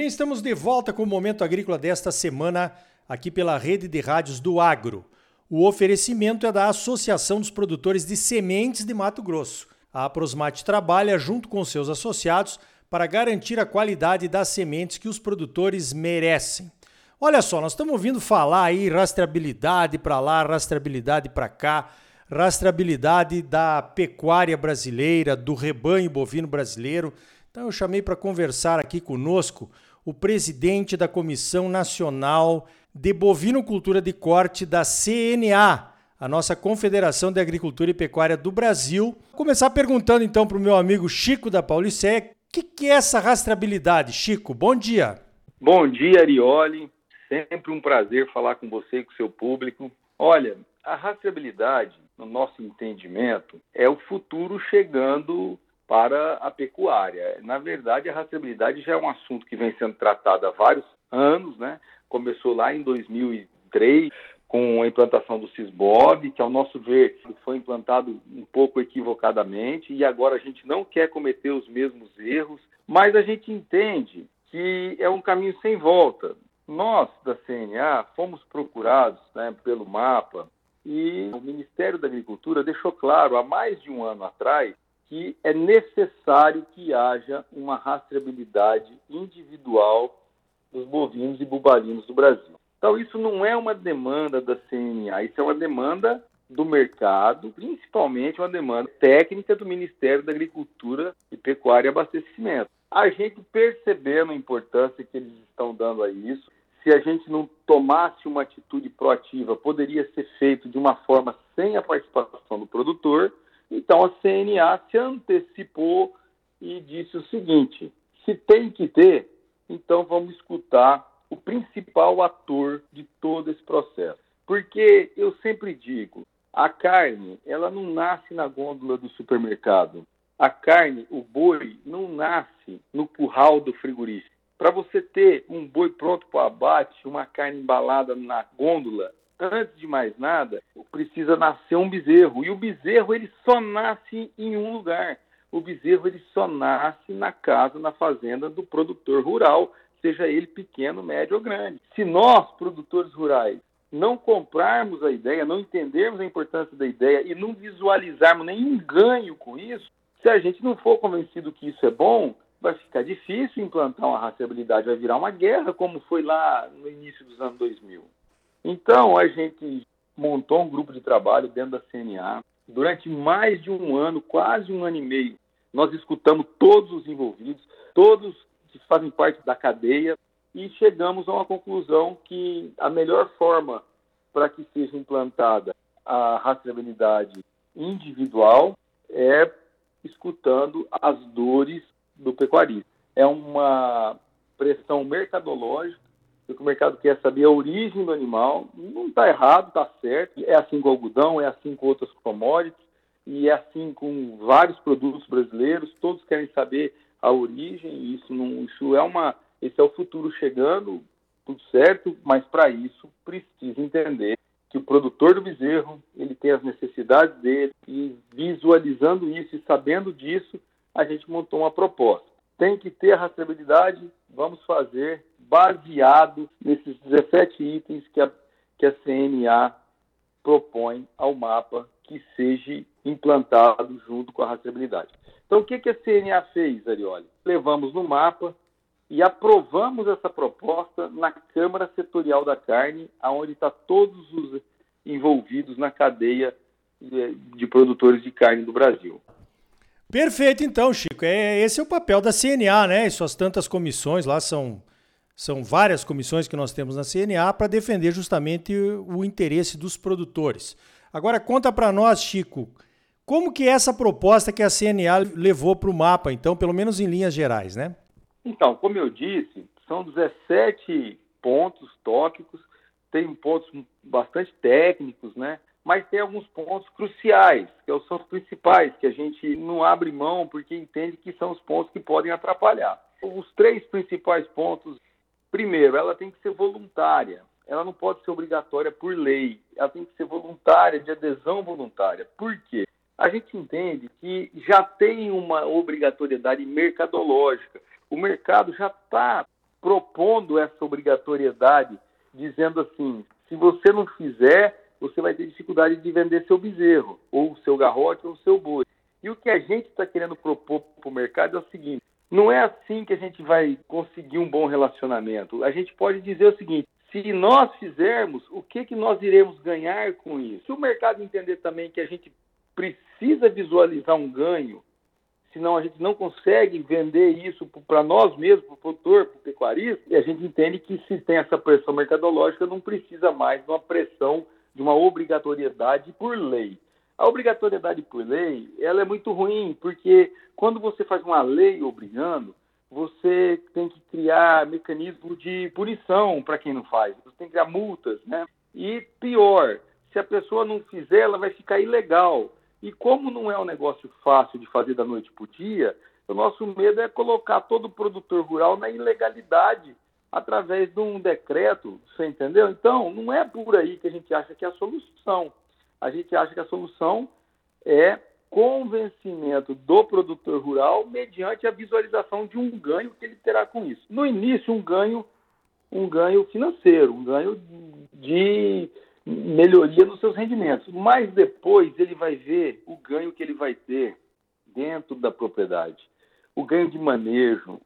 bem, estamos de volta com o Momento Agrícola desta semana, aqui pela rede de rádios do Agro. O oferecimento é da Associação dos Produtores de Sementes de Mato Grosso. A Aprosmate trabalha junto com seus associados para garantir a qualidade das sementes que os produtores merecem. Olha só, nós estamos ouvindo falar aí rastreabilidade para lá, rastreabilidade para cá, rastreabilidade da pecuária brasileira, do rebanho bovino brasileiro. Então eu chamei para conversar aqui conosco o presidente da Comissão Nacional de Bovinocultura de Corte da CNA, a nossa Confederação de Agricultura e Pecuária do Brasil. Vou começar perguntando então para o meu amigo Chico da Paulicé, o que, que é essa rastreabilidade? Chico, bom dia. Bom dia, Arioli. Sempre um prazer falar com você e com o seu público. Olha, a rastreabilidade, no nosso entendimento, é o futuro chegando para a pecuária. Na verdade, a rastreabilidade já é um assunto que vem sendo tratado há vários anos, né? Começou lá em 2003 com a implantação do CISBOB, que ao nosso ver foi implantado um pouco equivocadamente e agora a gente não quer cometer os mesmos erros, mas a gente entende que é um caminho sem volta. Nós da CNA fomos procurados né, pelo mapa e o Ministério da Agricultura deixou claro há mais de um ano atrás que é necessário que haja uma rastreabilidade individual dos bovinos e bubalinos do Brasil. Então, isso não é uma demanda da CNA, isso é uma demanda do mercado, principalmente uma demanda técnica do Ministério da Agricultura e Pecuária e Abastecimento. A gente percebendo a importância que eles estão dando a isso, se a gente não tomasse uma atitude proativa, poderia ser feito de uma forma sem a participação do produtor, então a CNA se antecipou e disse o seguinte: se tem que ter, então vamos escutar o principal ator de todo esse processo. Porque eu sempre digo, a carne, ela não nasce na gôndola do supermercado. A carne, o boi, não nasce no curral do frigorífico. Para você ter um boi pronto para abate, uma carne embalada na gôndola, antes de mais nada, precisa nascer um bezerro. E o bezerro ele só nasce em um lugar. O bezerro ele só nasce na casa, na fazenda do produtor rural, seja ele pequeno, médio ou grande. Se nós, produtores rurais, não comprarmos a ideia, não entendermos a importância da ideia e não visualizarmos nenhum ganho com isso, se a gente não for convencido que isso é bom, vai ficar difícil implantar uma rastreabilidade, vai virar uma guerra, como foi lá no início dos anos 2000. Então, a gente montou um grupo de trabalho dentro da CNA. Durante mais de um ano, quase um ano e meio, nós escutamos todos os envolvidos, todos que fazem parte da cadeia, e chegamos a uma conclusão que a melhor forma para que seja implantada a rastreabilidade individual é escutando as dores do pecuarista. É uma pressão mercadológica que o mercado quer saber a origem do animal. Não está errado, está certo. É assim com o algodão, é assim com outras commodities e é assim com vários produtos brasileiros. Todos querem saber a origem. Isso não, isso é uma, esse é o futuro chegando, tudo certo. Mas para isso precisa entender que o produtor do bezerro ele tem as necessidades dele e visualizando isso e sabendo disso a gente montou uma proposta. Tem que ter a rastreabilidade, vamos fazer baseado nesses 17 itens que a, que a CNA propõe ao mapa que seja implantado junto com a rastreabilidade. Então, o que, que a CNA fez, Arioli? Levamos no mapa e aprovamos essa proposta na Câmara Setorial da Carne, onde está todos os envolvidos na cadeia de, produtores de carne do Brasil. Perfeito, então, Chico. É, esse é o papel da CNA, né? E suas tantas comissões lá são são várias comissões que nós temos na CNA para defender justamente o interesse dos produtores. Agora conta para nós, Chico, como que é essa proposta que a CNA levou para o mapa, então, pelo menos em linhas gerais, né? Então, como eu disse, são 17 pontos tópicos, tem pontos bastante técnicos, né? Mas tem alguns pontos cruciais, que são os principais, que a gente não abre mão porque entende que são os pontos que podem atrapalhar. Os três principais pontos Primeiro, ela tem que ser voluntária. Ela não pode ser obrigatória por lei. Ela tem que ser voluntária, de adesão voluntária. Por quê? A gente entende que já tem uma obrigatoriedade mercadológica. O mercado já está propondo essa obrigatoriedade, dizendo assim: se você não fizer, você vai ter dificuldade de vender seu bezerro, ou seu garrote, ou seu boi. E o que a gente está querendo propor para o mercado é o seguinte: não é assim que a gente vai conseguir um bom relacionamento. A gente pode dizer o seguinte: se nós fizermos, o que, que nós iremos ganhar com isso? Se o mercado entender também que a gente precisa visualizar um ganho, senão a gente não consegue vender isso para nós mesmos, para o produtor, para o pecuarista, e a gente entende que se tem essa pressão mercadológica, não precisa mais de uma pressão, de uma obrigatoriedade por lei. A obrigatoriedade por lei, ela é muito ruim, porque quando você faz uma lei obrigando, você tem que criar mecanismo de punição para quem não faz. Você tem que criar multas, né? E pior, se a pessoa não fizer, ela vai ficar ilegal. E como não é um negócio fácil de fazer da noite para o dia, o nosso medo é colocar todo o produtor rural na ilegalidade através de um decreto, você entendeu? Então, não é por aí que a gente acha que é a solução. A gente acha que a solução é convencimento do produtor rural mediante a visualização de um ganho que ele terá com isso. No início, um ganho, um ganho financeiro, um ganho de melhoria nos seus rendimentos. Mas depois ele vai ver o ganho que ele vai ter dentro da propriedade, o ganho de manejo.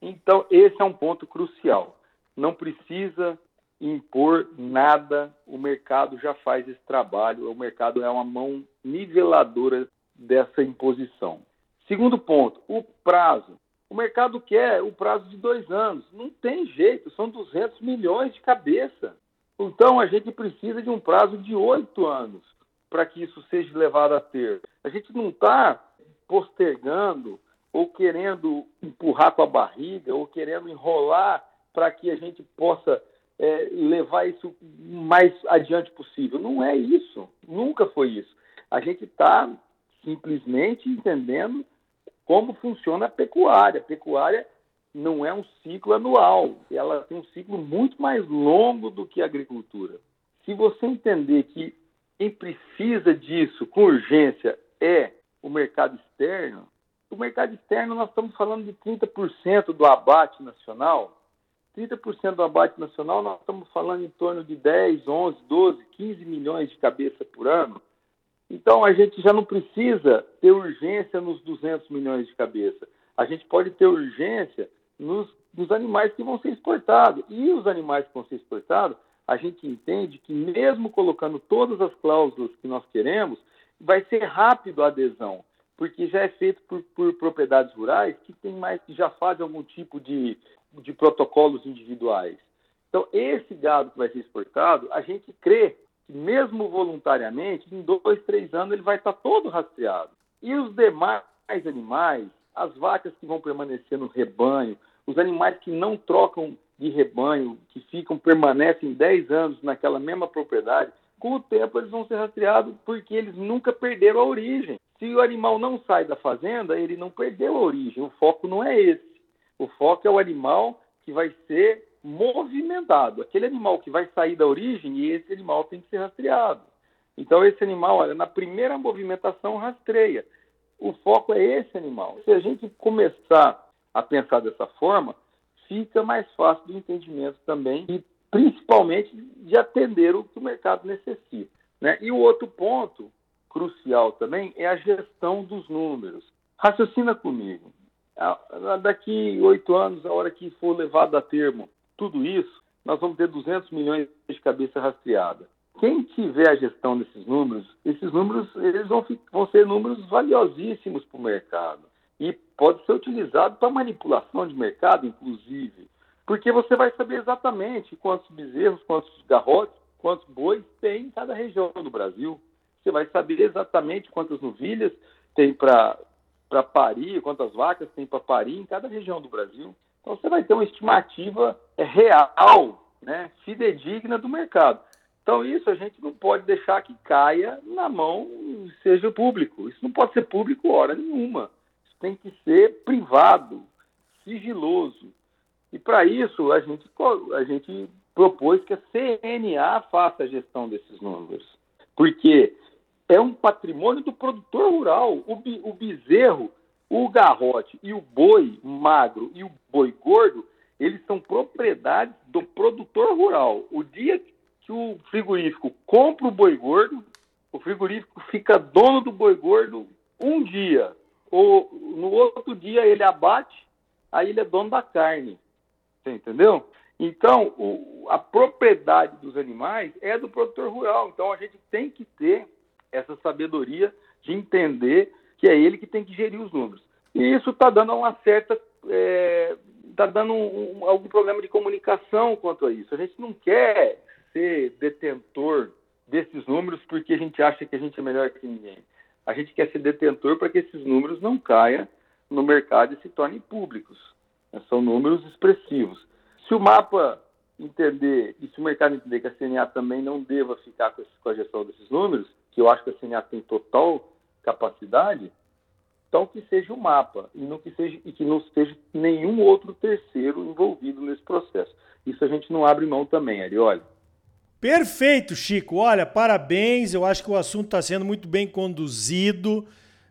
Então, esse é um ponto crucial. Não precisa impor nada, o mercado já faz esse trabalho, o mercado é uma mão niveladora dessa imposição. Segundo ponto, o prazo. O mercado quer o prazo de dois anos. Não tem jeito, são 200 milhões de cabeça. Então a gente precisa de um prazo de oito anos para que isso seja levado a ter. A gente não está postergando ou querendo empurrar com a barriga ou querendo enrolar para que a gente possa é, levar isso mais adiante possível. Não é isso, nunca foi isso. A gente está simplesmente entendendo como funciona a pecuária. A pecuária não é um ciclo anual, ela tem um ciclo muito mais longo do que a agricultura. Se você entender que quem precisa disso com urgência é o mercado externo, o mercado externo nós estamos falando de 30% do abate nacional, 30% do abate nacional, nós estamos falando em torno de 10, 11, 12, 15 milhões de cabeças por ano. Então, a gente já não precisa ter urgência nos 200 milhões de cabeças. A gente pode ter urgência nos, nos animais que vão ser exportados. E os animais que vão ser exportados, a gente entende que, mesmo colocando todas as cláusulas que nós queremos, vai ser rápido a adesão, porque já é feito por, por propriedades rurais que tem mais, que já fazem algum tipo de, de protocolos individuais. Então, esse gado que vai ser exportado, a gente crê que, mesmo voluntariamente, em dois, três anos, ele vai estar todo rastreado. E os demais animais, as vacas que vão permanecer no rebanho, os animais que não trocam de rebanho, que ficam, permanecem 10 anos naquela mesma propriedade, com o tempo eles vão ser rastreados porque eles nunca perderam a origem. Se o animal não sai da fazenda, ele não perdeu a origem. O foco não é esse. O foco é o animal que vai ser movimentado. Aquele animal que vai sair da origem, e esse animal tem que ser rastreado. Então, esse animal, olha, na primeira movimentação, rastreia. O foco é esse animal. Se a gente começar a pensar dessa forma, fica mais fácil do entendimento também e, principalmente, de atender o que o mercado necessita. Né? E o outro ponto crucial também é a gestão dos números. Raciocina comigo. Daqui oito anos, a hora que for levado a termo tudo isso, nós vamos ter 200 milhões de cabeça rastreada. Quem tiver a gestão desses números, esses números eles vão, vão ser números valiosíssimos para o mercado e pode ser utilizado para manipulação de mercado, inclusive, porque você vai saber exatamente quantos bezerros, quantos garrotes, quantos bois tem em cada região do Brasil. Você vai saber exatamente quantas novilhas tem para para parir, quantas vacas tem para parir em cada região do Brasil. Então você vai ter uma estimativa é, real, né, fidedigna do mercado. Então isso a gente não pode deixar que caia na mão, seja público. Isso não pode ser público hora nenhuma. Isso tem que ser privado, sigiloso. E para isso a gente, a gente propôs que a CNA faça a gestão desses números. Porque é um patrimônio do produtor rural. O, o bezerro, o garrote e o boi magro e o boi gordo, eles são propriedades do produtor rural. O dia que o frigorífico compra o boi gordo, o frigorífico fica dono do boi gordo um dia, ou no outro dia ele abate, aí ele é dono da carne. Você entendeu? Então, o, a propriedade dos animais é do produtor rural. Então, a gente tem que ter essa sabedoria de entender que é ele que tem que gerir os números. E isso está dando uma certa. Está é, tá dando um, um, algum problema de comunicação quanto a isso. A gente não quer ser detentor desses números porque a gente acha que a gente é melhor que ninguém. A gente quer ser detentor para que esses números não caiam no mercado e se tornem públicos. São números expressivos. Se o mapa entender e se o mercado entender que a CNA também não deva ficar com, a gestão desses números, que eu acho que a CNA tem total capacidade, então que seja o mapa e, não que seja, e que não seja nenhum outro terceiro envolvido nesse processo. Isso a gente não abre mão também, Arioli. Perfeito, Chico. Olha, parabéns. Eu acho que o assunto está sendo muito bem conduzido.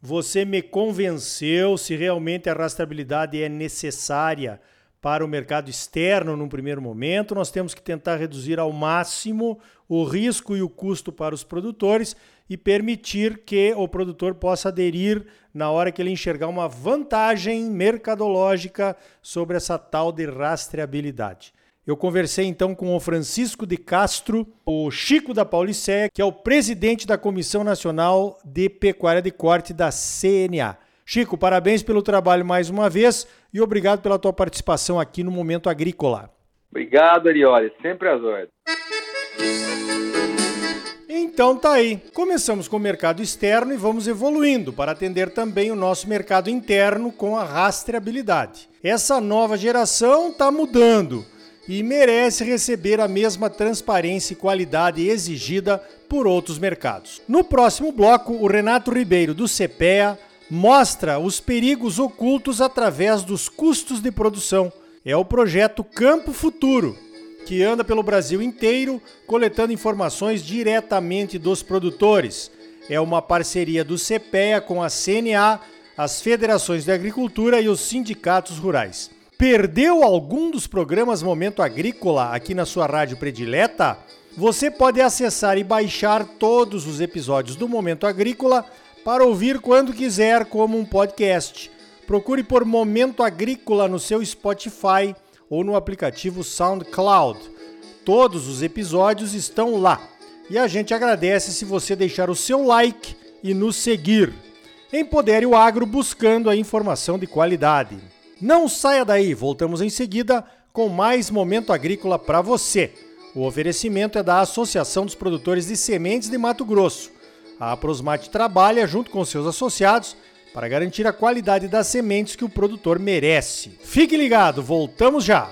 Você me convenceu se realmente a rastreabilidade é necessária para o mercado externo num primeiro momento. Nós temos que tentar reduzir ao máximo o risco e o custo para os produtores e permitir que o produtor possa aderir na hora que ele enxergar uma vantagem mercadológica sobre essa tal de rastreabilidade. Eu conversei então com o Francisco de Castro, o Chico da Pauliceia, que é o presidente da Comissão Nacional de Pecuária de Corte da CNA. Chico, parabéns pelo trabalho mais uma vez e obrigado pela tua participação aqui no Momento Agrícola. Obrigado, Arioli. Sempre às ordens. Então tá aí. Começamos com o mercado externo e vamos evoluindo para atender também o nosso mercado interno com a rastreabilidade. Essa nova geração está mudando e merece receber a mesma transparência e qualidade exigida por outros mercados. No próximo bloco, o Renato Ribeiro do CPEA mostra os perigos ocultos através dos custos de produção. É o projeto Campo Futuro, que anda pelo Brasil inteiro coletando informações diretamente dos produtores. É uma parceria do CPEA com a CNA, as federações de agricultura e os sindicatos rurais. Perdeu algum dos programas Momento Agrícola aqui na sua rádio predileta? Você pode acessar e baixar todos os episódios do Momento Agrícola para ouvir quando quiser, como um podcast. Procure por Momento Agrícola no seu Spotify ou no aplicativo SoundCloud. Todos os episódios estão lá. E a gente agradece se você deixar o seu like e nos seguir. Empodere o agro buscando a informação de qualidade. Não saia daí, voltamos em seguida com mais Momento Agrícola para você. O oferecimento é da Associação dos Produtores de Sementes de Mato Grosso a Prosmate trabalha junto com seus associados para garantir a qualidade das sementes que o produtor merece. Fique ligado, voltamos já!